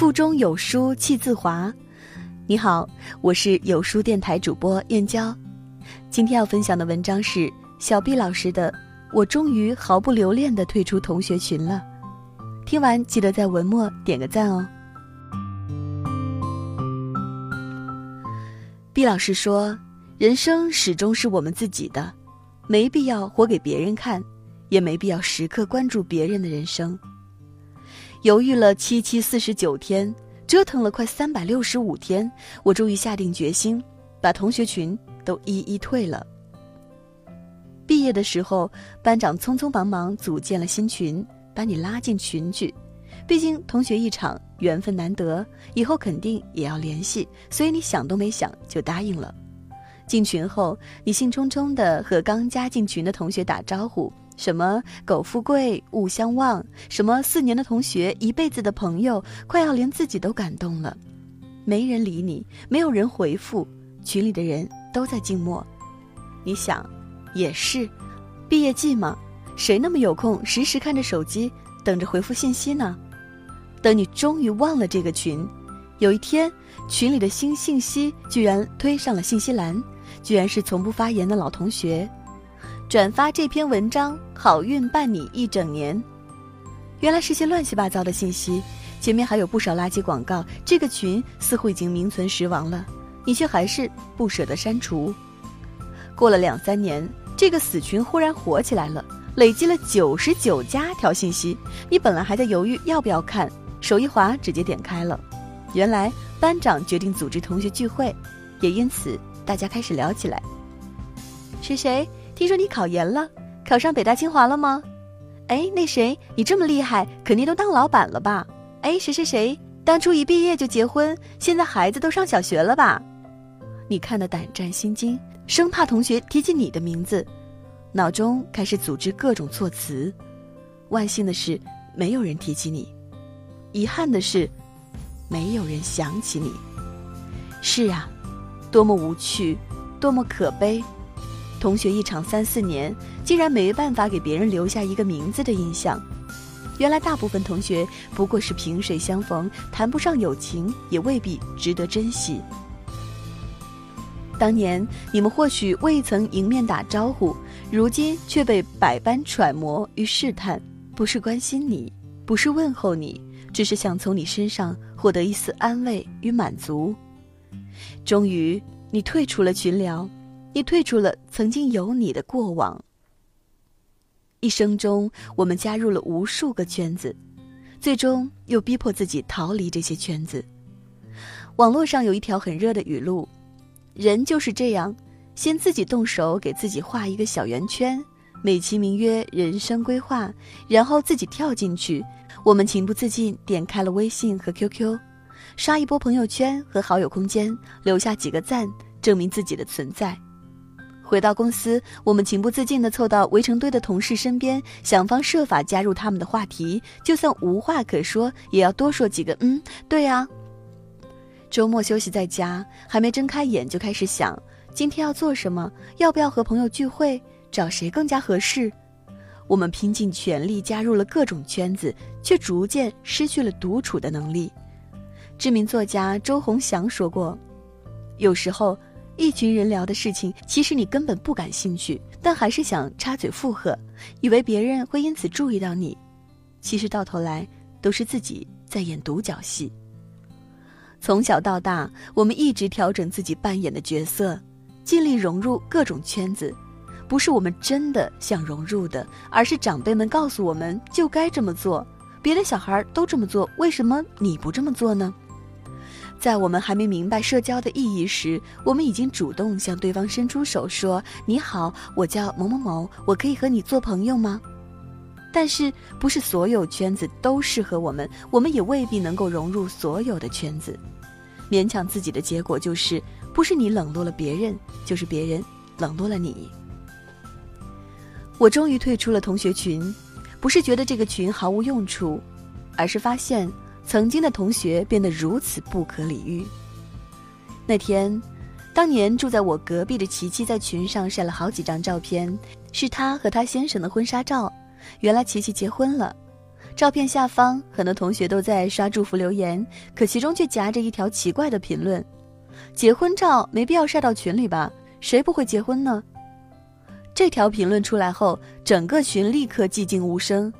腹中有书气自华。你好，我是有书电台主播燕娇。今天要分享的文章是小毕老师的《我终于毫不留恋地退出同学群了》。听完记得在文末点个赞哦。毕老师说：“人生始终是我们自己的，没必要活给别人看，也没必要时刻关注别人的人生。”犹豫了七七四十九天，折腾了快三百六十五天，我终于下定决心，把同学群都一一退了。毕业的时候，班长匆匆忙忙组建了新群，把你拉进群去。毕竟同学一场，缘分难得，以后肯定也要联系，所以你想都没想就答应了。进群后，你兴冲冲地和刚加进群的同学打招呼。什么苟富贵勿相忘，什么四年的同学一辈子的朋友，快要连自己都感动了。没人理你，没有人回复，群里的人都在静默。你想，也是，毕业季嘛，谁那么有空时时看着手机等着回复信息呢？等你终于忘了这个群，有一天群里的新信息居然推上了信息栏，居然是从不发言的老同学。转发这篇文章，好运伴你一整年。原来是些乱七八糟的信息，前面还有不少垃圾广告。这个群似乎已经名存实亡了，你却还是不舍得删除。过了两三年，这个死群忽然火起来了，累积了九十九加条信息。你本来还在犹豫要不要看，手一滑直接点开了。原来班长决定组织同学聚会，也因此大家开始聊起来。是谁？听说你考研了，考上北大清华了吗？哎，那谁，你这么厉害，肯定都当老板了吧？哎，谁谁谁，当初一毕业就结婚，现在孩子都上小学了吧？你看得胆战心惊，生怕同学提起你的名字，脑中开始组织各种措辞。万幸的是，没有人提起你；遗憾的是，没有人想起你。是啊，多么无趣，多么可悲。同学一场三四年，竟然没办法给别人留下一个名字的印象。原来大部分同学不过是萍水相逢，谈不上友情，也未必值得珍惜。当年你们或许未曾迎面打招呼，如今却被百般揣摩与试探，不是关心你，不是问候你，只是想从你身上获得一丝安慰与满足。终于，你退出了群聊。你退出了曾经有你的过往。一生中，我们加入了无数个圈子，最终又逼迫自己逃离这些圈子。网络上有一条很热的语录：“人就是这样，先自己动手给自己画一个小圆圈，美其名曰人生规划，然后自己跳进去。”我们情不自禁点开了微信和 QQ，刷一波朋友圈和好友空间，留下几个赞，证明自己的存在。回到公司，我们情不自禁地凑到围成堆的同事身边，想方设法加入他们的话题，就算无话可说，也要多说几个“嗯，对啊”。周末休息在家，还没睁开眼就开始想今天要做什么，要不要和朋友聚会，找谁更加合适。我们拼尽全力加入了各种圈子，却逐渐失去了独处的能力。知名作家周鸿祥说过：“有时候。”一群人聊的事情，其实你根本不感兴趣，但还是想插嘴附和，以为别人会因此注意到你。其实到头来，都是自己在演独角戏。从小到大，我们一直调整自己扮演的角色，尽力融入各种圈子，不是我们真的想融入的，而是长辈们告诉我们就该这么做。别的小孩都这么做，为什么你不这么做呢？在我们还没明白社交的意义时，我们已经主动向对方伸出手，说：“你好，我叫某某某，我可以和你做朋友吗？”但是，不是所有圈子都适合我们，我们也未必能够融入所有的圈子。勉强自己的结果就是，不是你冷落了别人，就是别人冷落了你。我终于退出了同学群，不是觉得这个群毫无用处，而是发现。曾经的同学变得如此不可理喻。那天，当年住在我隔壁的琪琪在群上晒了好几张照片，是她和她先生的婚纱照。原来琪琪结婚了，照片下方很多同学都在刷祝福留言，可其中却夹着一条奇怪的评论：“结婚照没必要晒到群里吧？谁不会结婚呢？”这条评论出来后，整个群立刻寂静无声。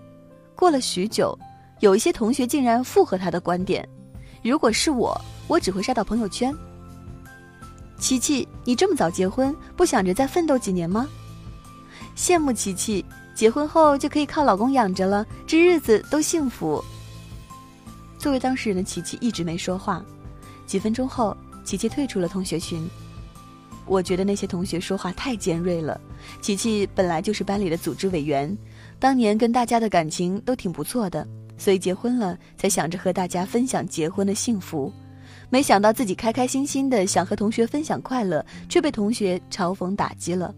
过了许久，有一些同学竟然附和他的观点：“如果是我，我只会晒到朋友圈。”琪琪，你这么早结婚，不想着再奋斗几年吗？羡慕琪琪，结婚后就可以靠老公养着了，这日子都幸福。作为当事人的琪琪一直没说话。几分钟后，琪琪退出了同学群。我觉得那些同学说话太尖锐了。琪琪本来就是班里的组织委员，当年跟大家的感情都挺不错的，所以结婚了才想着和大家分享结婚的幸福。没想到自己开开心心的想和同学分享快乐，却被同学嘲讽打击了。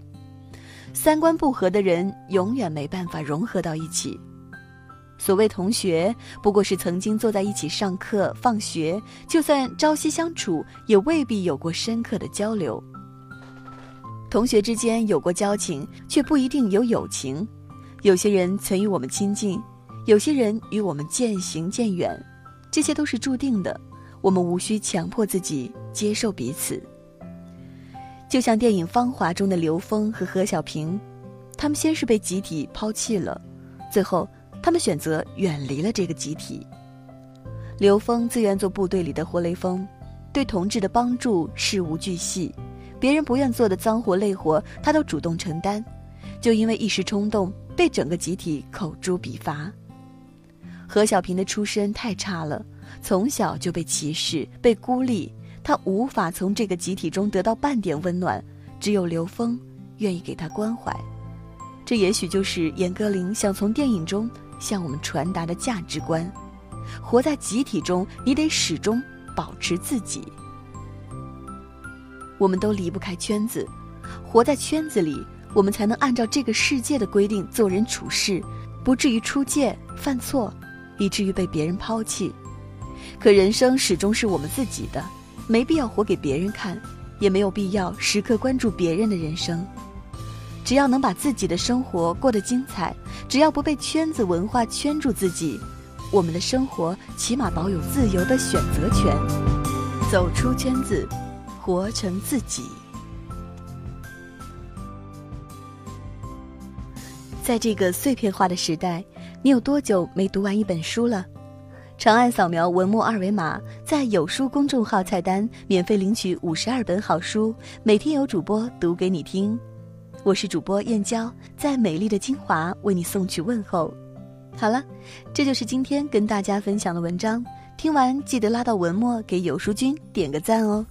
三观不合的人永远没办法融合到一起。所谓同学，不过是曾经坐在一起上课、放学，就算朝夕相处，也未必有过深刻的交流。同学之间有过交情，却不一定有友情。有些人曾与我们亲近，有些人与我们渐行渐远，这些都是注定的。我们无需强迫自己接受彼此。就像电影《芳华》中的刘峰和何小萍，他们先是被集体抛弃了，最后他们选择远离了这个集体。刘峰自愿做部队里的活雷锋，对同志的帮助事无巨细。别人不愿做的脏活累活，他都主动承担，就因为一时冲动，被整个集体口诛笔伐。何小平的出身太差了，从小就被歧视、被孤立，他无法从这个集体中得到半点温暖。只有刘峰愿意给他关怀，这也许就是严歌苓想从电影中向我们传达的价值观：活在集体中，你得始终保持自己。我们都离不开圈子，活在圈子里，我们才能按照这个世界的规定做人处事，不至于出界犯错，以至于被别人抛弃。可人生始终是我们自己的，没必要活给别人看，也没有必要时刻关注别人的人生。只要能把自己的生活过得精彩，只要不被圈子文化圈住自己，我们的生活起码保有自由的选择权，走出圈子。活成自己。在这个碎片化的时代，你有多久没读完一本书了？长按扫描文末二维码，在有书公众号菜单免费领取五十二本好书，每天有主播读给你听。我是主播燕娇，在美丽的金华为你送去问候。好了，这就是今天跟大家分享的文章。听完记得拉到文末给有书君点个赞哦。